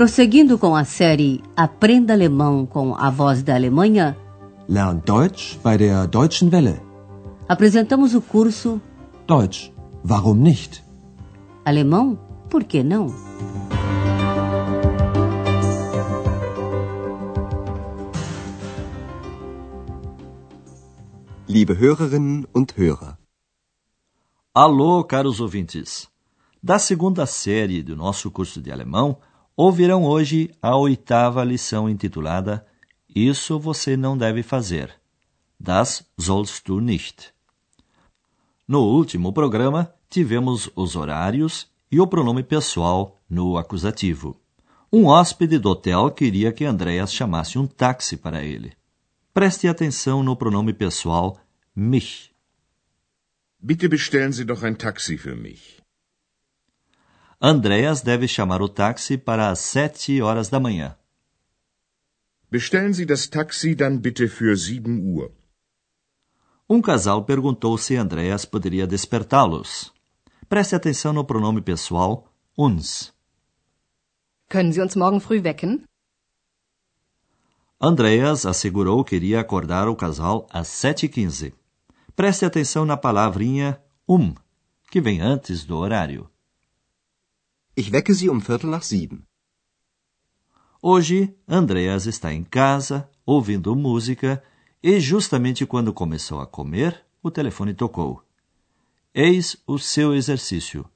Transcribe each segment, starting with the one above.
Prosseguindo com a série Aprenda Alemão com a Voz da Alemanha, Lernt Deutsch bei der Deutschen Welle. apresentamos o curso Deutsch, warum nicht? Alemão, por que não? Liebe Hörerinnen und Hörer, Alô, caros ouvintes! Da segunda série do nosso curso de alemão, ouvirão hoje a oitava lição intitulada Isso você não deve fazer. Das sollst du nicht. No último programa, tivemos os horários e o pronome pessoal no acusativo. Um hóspede do hotel queria que Andreas chamasse um táxi para ele. Preste atenção no pronome pessoal mich. Bitte bestellen Sie doch ein Taxi für mich. Andreas deve chamar o táxi para as sete horas da manhã. Bestellen Sie das Taxi dann bitte für 7 Uhr. Um casal perguntou se Andreas poderia despertá-los. Preste atenção no pronome pessoal uns. Können Sie uns morgen früh wecken? Andreas assegurou que iria acordar o casal às 7h15. Preste atenção na palavrinha um, que vem antes do horário. Ich wecke Sie um Viertel nach sieben. Hoje, Andreas está em casa, ouvindo música, e justamente quando começou a comer, o telefone tocou. Eis o seu exercício.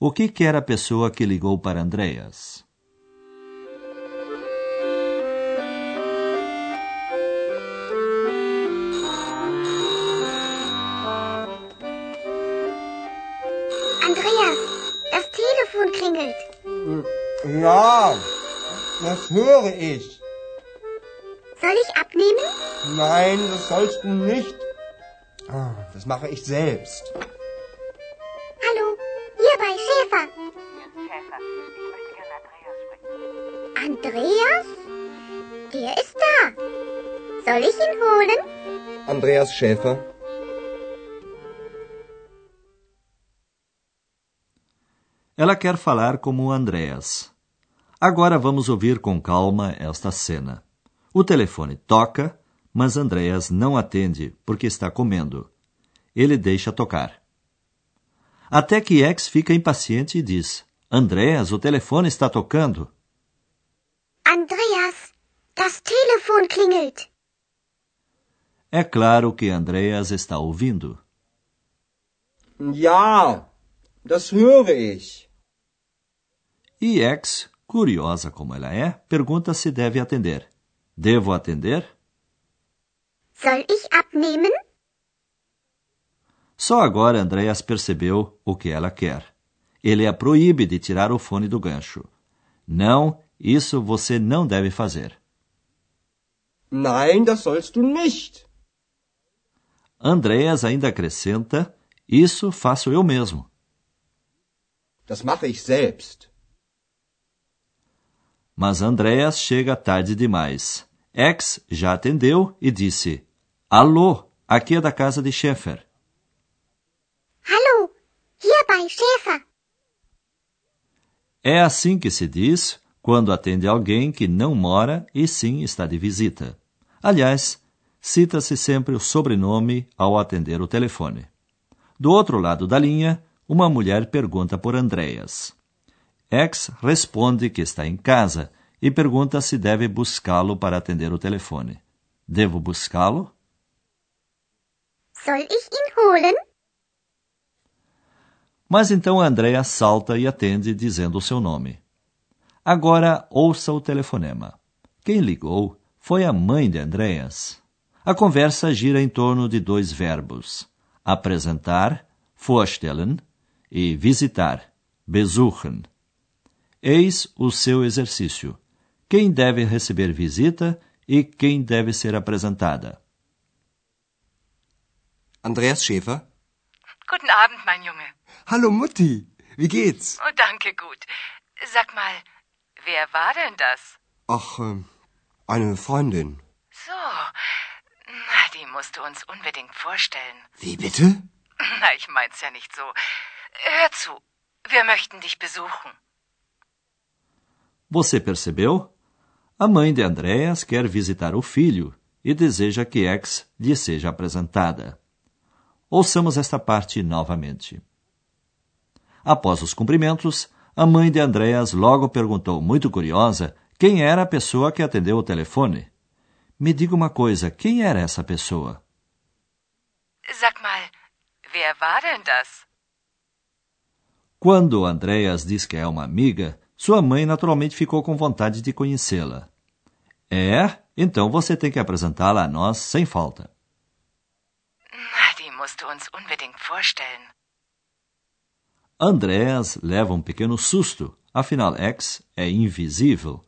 O que quer a pessoa que ligou para Andreas? Andreas, Ja, das höre ich. Soll ich abnehmen? Nein, das sollst du nicht. Ah, Das mache ich selbst. Hallo, hier bei Schäfer. Andreas? Der ist da. Soll ich ihn holen? Andreas Schäfer, Ela quer falar como Andreas. Agora vamos ouvir com calma esta cena. O telefone toca, mas Andreas não atende porque está comendo. Ele deixa tocar. Até que X fica impaciente e diz: Andreas, o telefone está tocando. Andreas, das Telefon klingelt. É claro que Andreas está ouvindo. Ja, das höre ich. E X, curiosa como ela é, pergunta se deve atender. Devo atender? Soll ich abnehmen? Só agora Andreas percebeu o que ela quer. Ele a proíbe de tirar o fone do gancho. Não, isso você não deve fazer. Nein, das sollst du nicht. Andreas ainda acrescenta: Isso faço eu mesmo. Das mache ich selbst. Mas Andreas chega tarde demais. X já atendeu e disse: Alô, aqui é da casa de Schäfer. Hallo, hier bei Schäfer. É assim que se diz quando atende alguém que não mora e sim está de visita. Aliás, cita-se sempre o sobrenome ao atender o telefone. Do outro lado da linha, uma mulher pergunta por Andreas. X responde que está em casa e pergunta se deve buscá-lo para atender o telefone. Devo buscá-lo? Soll ich ihn holen? Mas então Andrea salta e atende dizendo o seu nome. Agora ouça o telefonema. Quem ligou foi a mãe de Andreas. A conversa gira em torno de dois verbos: apresentar, vorstellen, e visitar, besuchen. Eis o seu exercício. Quem deve receber visita e quem deve ser apresentada. Andreas Schäfer, Guten Abend, mein Junge. Hallo Mutti, wie geht's? Oh, danke, gut. Sag mal, wer war denn das? Ach, ähm, eine Freundin. So, na, die musst du uns unbedingt vorstellen. Wie bitte? Na, ich mein's ja nicht so. Hör zu, wir möchten dich besuchen. Você percebeu? A mãe de Andreas quer visitar o filho e deseja que X lhe seja apresentada. Ouçamos esta parte novamente. Após os cumprimentos, a mãe de Andreas logo perguntou, muito curiosa, quem era a pessoa que atendeu o telefone. Me diga uma coisa, quem era essa pessoa? Sag mal, wer war denn das? Quando Andreas diz que é uma amiga, sua mãe naturalmente ficou com vontade de conhecê-la. É? Então você tem que apresentá-la a nós sem falta. Die musst du uns unbedingt vorstellen. Andreas leva um pequeno susto, afinal X é invisível.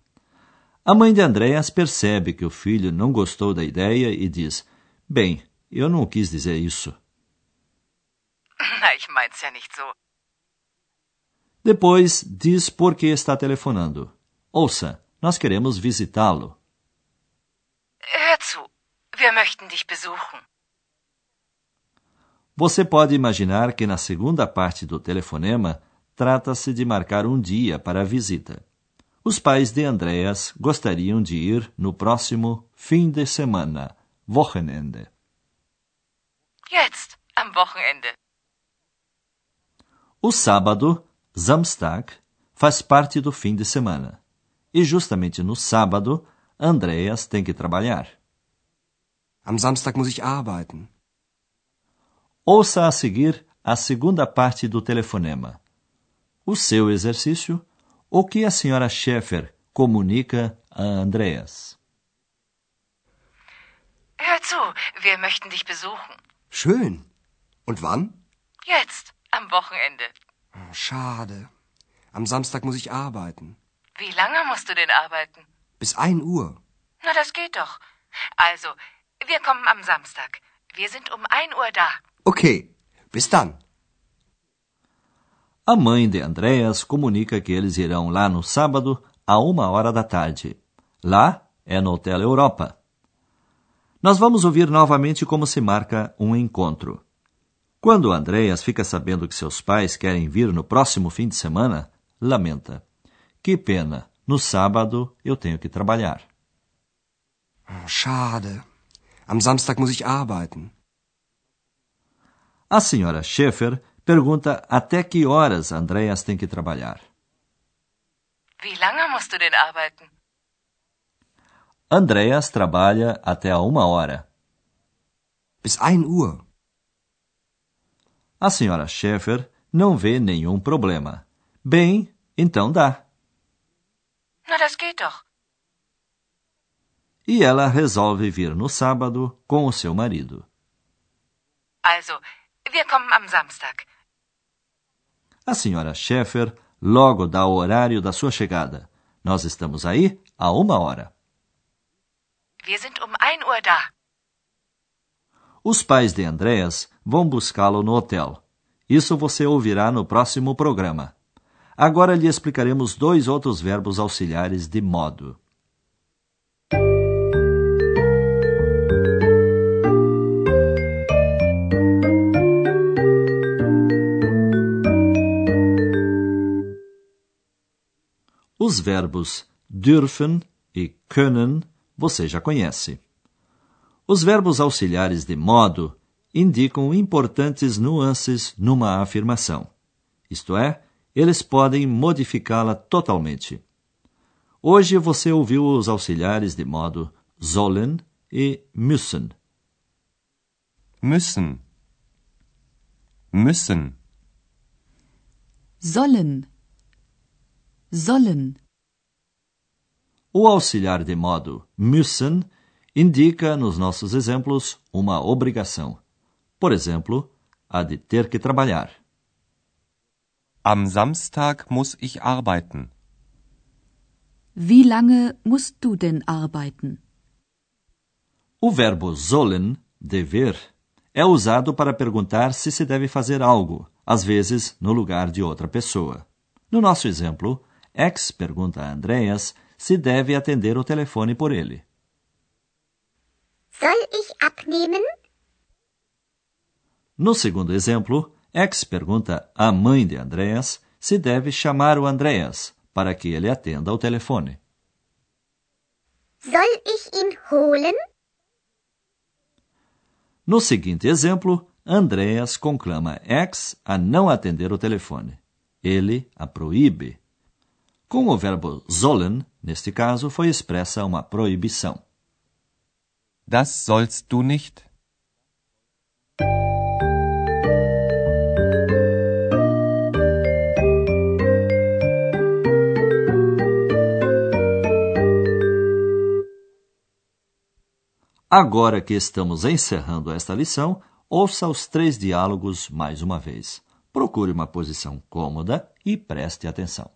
A mãe de Andreas percebe que o filho não gostou da ideia e diz: Bem, eu não quis dizer isso. Na, ich mein's ja nicht so. Depois diz por que está telefonando. Ouça, nós queremos visitá-lo. Hör zu, wir möchten dich besuchen. Você pode imaginar que na segunda parte do telefonema trata-se de marcar um dia para a visita. Os pais de Andreas gostariam de ir no próximo fim de semana, Wochenende. Jetzt, am Wochenende. O sábado, Samstag, faz parte do fim de semana. E justamente no sábado, Andreas tem que trabalhar. Am Samstag muss ich arbeiten. Ouça a seguir a segunda parte do telefonema. O seu exercício, o que a senhora Schaeffer comunica a Andreas. Hör zu, wir möchten dich besuchen. Schön. Und wann? Jetzt, am Wochenende. Schade. Am Samstag muss ich arbeiten. Wie lange musst du denn arbeiten? Bis ein Uhr. Na, das geht doch. Also, wir kommen am Samstag. Wir sind um ein Uhr da. Okay. Bis dann. A mãe de Andreas comunica que eles irão lá no sábado, a uma hora da tarde. Lá é no Hotel Europa. Nós vamos ouvir novamente como se marca um encontro. Quando Andreas fica sabendo que seus pais querem vir no próximo fim de semana, lamenta. Que pena, no sábado eu tenho que trabalhar. Schade. Am Samstag muss ich arbeiten. A senhora Schaeffer pergunta até que horas Andreas tem que trabalhar. Wie lange musst du denn arbeiten? Andreas trabalha até a uma hora. Bis ein Uhr. A senhora Schaeffer não vê nenhum problema. Bem, então dá. Na, das geht doch. E ela resolve vir no sábado com o seu marido. Also, wir kommen am Samstag. A senhora Schaeffer logo dá o horário da sua chegada. Nós estamos aí a uma hora. Wir sind um ein Uhr da. Os pais de Andreas vão buscá-lo no hotel. Isso você ouvirá no próximo programa. Agora lhe explicaremos dois outros verbos auxiliares de modo. Os verbos dürfen e können você já conhece. Os verbos auxiliares de modo indicam importantes nuances numa afirmação. Isto é, eles podem modificá-la totalmente. Hoje você ouviu os auxiliares de modo sollen e müssen. Müssen. Müssen. sollen, sollen, O auxiliar de modo müssen indica, nos nossos exemplos, uma obrigação. Por exemplo, a de ter que trabalhar. Am Samstag muss ich arbeiten. wie lange musst du denn arbeiten? O verbo sollen, dever, é usado para perguntar se se deve fazer algo, às vezes no lugar de outra pessoa. No nosso exemplo, X pergunta a Andreas se deve atender o telefone por ele. Soll ich abnehmen? No segundo exemplo, X pergunta à mãe de Andreas se deve chamar o Andreas, para que ele atenda ao telefone. Soll ich ihn holen? No seguinte exemplo, Andreas conclama X a não atender o telefone. Ele a proíbe. Com o verbo sollen, neste caso, foi expressa uma proibição. Das sollst du nicht. Agora que estamos encerrando esta lição, ouça os três diálogos mais uma vez. Procure uma posição cômoda e preste atenção.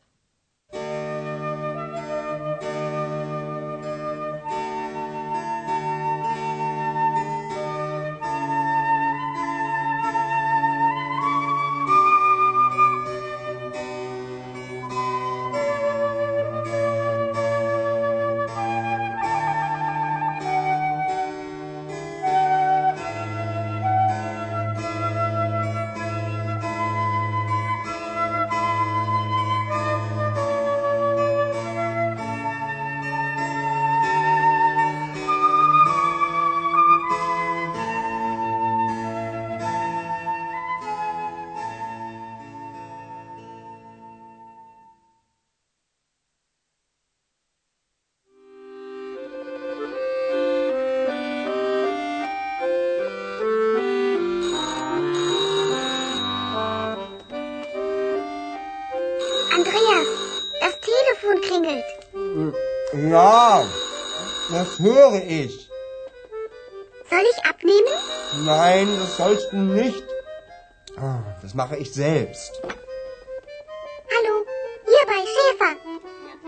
Das höre ich. Soll ich abnehmen? Nein, das sollst du nicht. Ah, Das mache ich selbst. Hallo, hier bei Schäfer.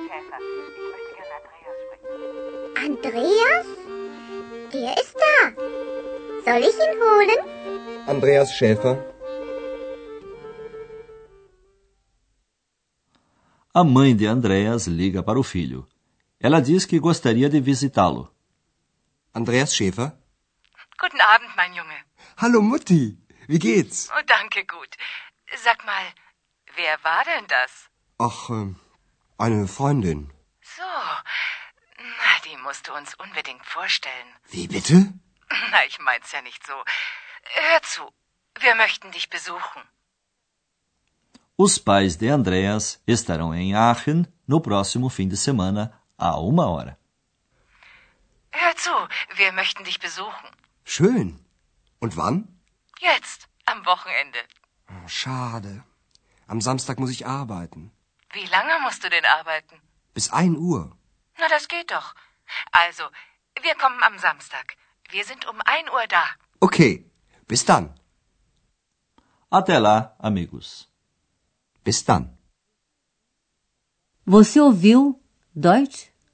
Schäfer, ich möchte gerne Andreas sprechen. Andreas? Der ist da. Soll ich ihn holen? Andreas Schäfer. A mãe de Andreas liga para o filho. Ela diz que gostaria de visitá-lo. Andreas Schäfer. Guten Abend, mein Junge. Hallo Mutti, wie geht's? Oh, danke, gut. Sag mal, wer war denn das? Ach, ähm, eine Freundin. So, na, die musst du uns unbedingt vorstellen. Wie bitte? Na, ich mein's ja nicht so. Hör zu, wir möchten dich besuchen. Os pais de Andreas estarão em Aachen no próximo fim de semana, a uma hora. Hör zu, wir möchten dich besuchen. Schön. Und wann? Jetzt, am Wochenende. Oh, schade. Am Samstag muss ich arbeiten. Wie lange musst du denn arbeiten? Bis 1 Uhr. Na, das geht doch. Also, wir kommen am Samstag. Wir sind um 1 Uhr da. Okay, bis dann. Até lá, amigos. Bis dann. Você ouviu Deutsch?